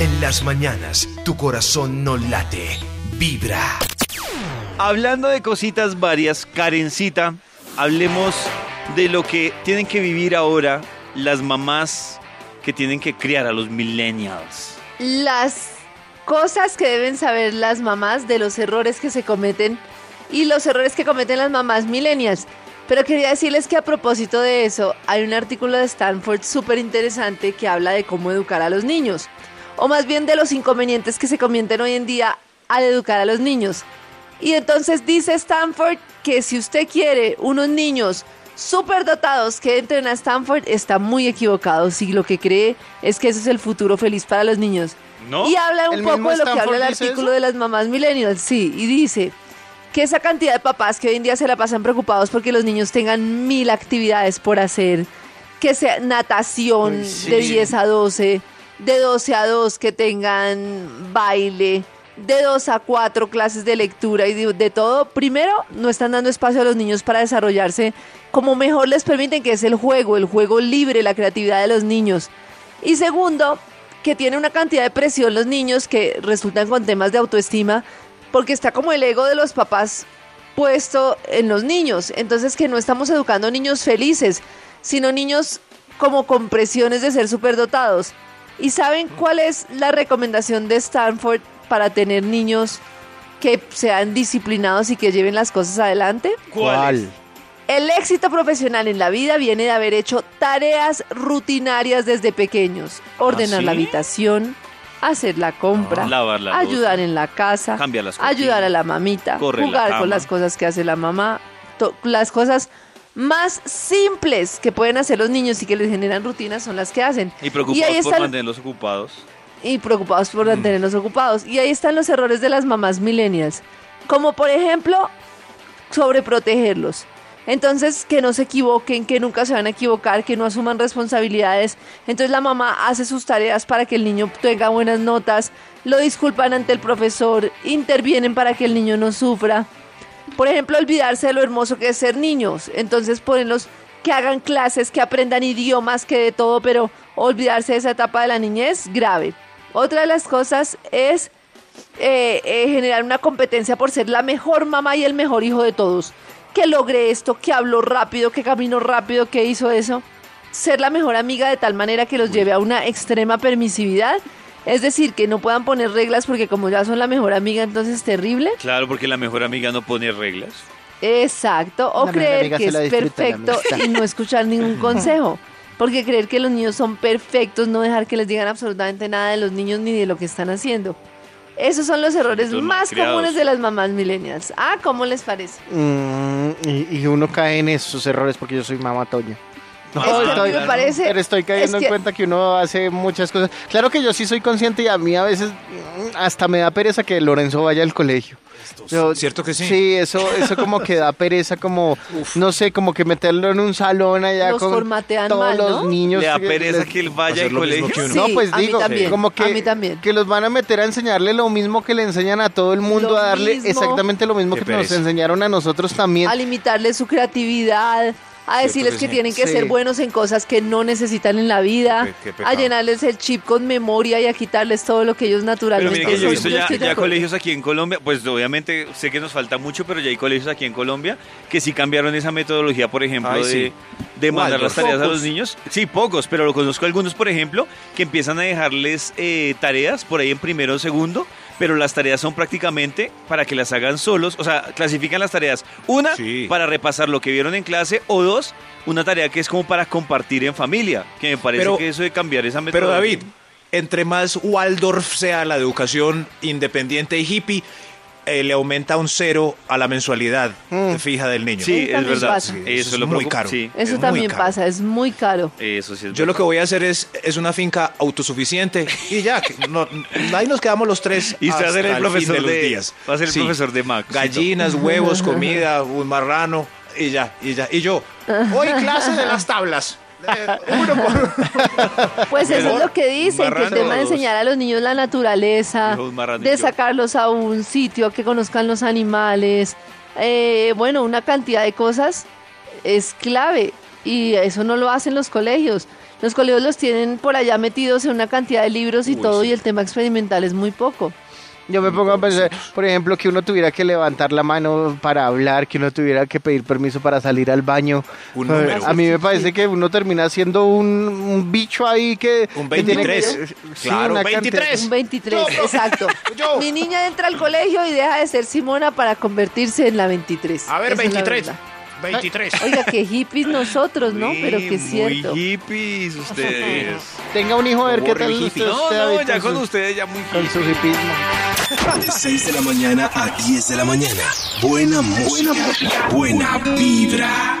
En las mañanas, tu corazón no late, vibra. Hablando de cositas varias, Karencita, hablemos de lo que tienen que vivir ahora las mamás que tienen que criar a los millennials. Las cosas que deben saber las mamás de los errores que se cometen y los errores que cometen las mamás millennials. Pero quería decirles que a propósito de eso, hay un artículo de Stanford súper interesante que habla de cómo educar a los niños. O más bien de los inconvenientes que se cometen hoy en día al educar a los niños. Y entonces dice Stanford que si usted quiere unos niños súper dotados que entren a Stanford, está muy equivocado si lo que cree es que ese es el futuro feliz para los niños. ¿No? Y habla un ¿El poco de lo que habla el artículo eso? de las mamás millennials, sí, y dice que esa cantidad de papás que hoy en día se la pasan preocupados porque los niños tengan mil actividades por hacer, que sea natación Uy, sí. de 10 a 12, de 12 a 2 que tengan baile, de 2 a 4 clases de lectura y de, de todo. Primero, no están dando espacio a los niños para desarrollarse como mejor les permiten, que es el juego, el juego libre, la creatividad de los niños. Y segundo, que tiene una cantidad de presión los niños que resultan con temas de autoestima, porque está como el ego de los papás puesto en los niños. Entonces que no estamos educando niños felices, sino niños como con presiones de ser superdotados. ¿Y saben cuál es la recomendación de Stanford para tener niños que sean disciplinados y que lleven las cosas adelante? ¿Cuál? El éxito profesional en la vida viene de haber hecho tareas rutinarias desde pequeños. Ordenar la ¿sí? habitación, hacer la compra, Ah, lavar la ayudar en la casa, cambiar las ayudar a la mamita, la jugar con las cosas que hace la mamá, las cosas más simples que pueden hacer los niños y que les generan rutinas son las que hacen. Y preocupados ahí por están- mantenerlos ocupados. y preocupados Mm. por mantenerlos ocupados. Y ahí están los errores de las mamás millennials. Como por ejemplo, sobreprotegerlos. Entonces, que no se equivoquen, que nunca se van a equivocar, que no asuman responsabilidades. Entonces la mamá hace sus tareas para que el niño tenga buenas notas, lo disculpan ante el profesor, intervienen para que el niño no sufra. Por ejemplo, olvidarse de lo hermoso que es ser niños. Entonces ponerlos que hagan clases, que aprendan idiomas, que de todo, pero olvidarse de esa etapa de la niñez, grave. Otra de las cosas es eh, eh, generar una competencia por ser la mejor mamá y el mejor hijo de todos. Que logre esto, que habló rápido, que caminó rápido, que hizo eso. Ser la mejor amiga de tal manera que los lleve a una extrema permisividad. Es decir, que no puedan poner reglas porque como ya son la mejor amiga, entonces es terrible. Claro, porque la mejor amiga no pone reglas. Exacto, o La creer que es perfecto y no escuchar ningún consejo. Porque creer que los niños son perfectos, no dejar que les digan absolutamente nada de los niños ni de lo que están haciendo. Esos son los errores más comunes de las mamás millennials. Ah, ¿cómo les parece? Mm, y, y uno cae en esos errores porque yo soy mamá Toño. Es que a mí estoy- me parece... Pero estoy cayendo es que- en cuenta que uno hace muchas cosas. Claro que yo sí soy consciente y a mí a veces mm, hasta me da pereza que Lorenzo vaya al colegio. Yo- ¿Cierto que sí? Sí, eso, eso como que da pereza, como, no sé, como que meterlo en un salón allá Los con formatean todos mal, los ¿no? niños. Le da pereza les- que él vaya al colegio. que uno. No, Sí, pues a mí digo, también, como que, a mí también. que los van a meter a enseñarle lo mismo que le enseñan a todo el mundo, Lo a darle mismo. exactamente lo mismo Qué que nos enseñaron a nosotros también. a limitarle su creatividad, a decirles que tienen que Sí. ser buenos en cosas que no necesitan en la vida, Qué- qué pecado. a llenarles el chip con memoria y a quitarles todo lo que ellos Pero naturalmente miren que yo he visto ya, colegios aquí en Colombia, pues obviamente sé que nos falta mucho, pero ya hay colegios aquí en Colombia que sí cambiaron esa metodología, por ejemplo, Ay, de, sí. de mandar las tareas a los niños. Sí, pocos, pero lo conozco algunos, por ejemplo, que empiezan a dejarles eh, tareas por ahí en primero o segundo, pero las tareas son prácticamente para que las hagan solos, o sea, clasifican las tareas. Una, Sí. para repasar lo que vieron en clase, o dos, una tarea que es como para compartir en familia, que me parece Pero- que eso de cambiar esa metodología. Pero David, entre más Waldorf sea la educación independiente y hippie, eh, le aumenta un cero a la mensualidad fija del niño. Sí, Eso es verdad. pasa. Eso, Eso es lo muy caro. Sí, Es Eso muy también caro. pasa, es muy caro. eso sí es Yo lo que voy a hacer es, es una finca autosuficiente y ya, no- ahí nos quedamos los tres. Y usted va a ser el profesor de los días. va a ser el Sí. profesor de Max. Gallinas, huevos, comida, un marrano y ya, y ya. Y yo, hoy clase de las tablas. Uno por- Pues eso es lo que dicen, que el tema de enseñar a los niños la naturaleza, de sacarlos a un sitio, que conozcan los animales, eh, bueno, una cantidad de cosas es clave y eso no lo hacen los colegios. Los colegios los tienen por allá metidos en una cantidad de libros y Uy, todo sí. y el tema experimental es muy poco. Yo me pongo a pensar, por ejemplo, que uno tuviera que levantar la mano para hablar, que uno tuviera que pedir permiso para salir al baño. Un número. A mí me parece que uno termina siendo un, un bicho ahí que... Un que tiene 23. que- sí, Claro, una cantidad- 23. Un 23, Yo, exacto. yo. Mi niña entra al colegio y deja de ser Simona para convertirse en la 23. A ver, Esa es la 23. verdad. 23. Oiga, qué hippies nosotros, ¿no? Pero que es cierto. Muy hippies ustedes. Tenga un hijo a ver qué tal usted. No, usted, no, ya con ustedes ya muy con su hipismo. De 6 de la mañana a 10 de la mañana. Buena música. Buena vibra.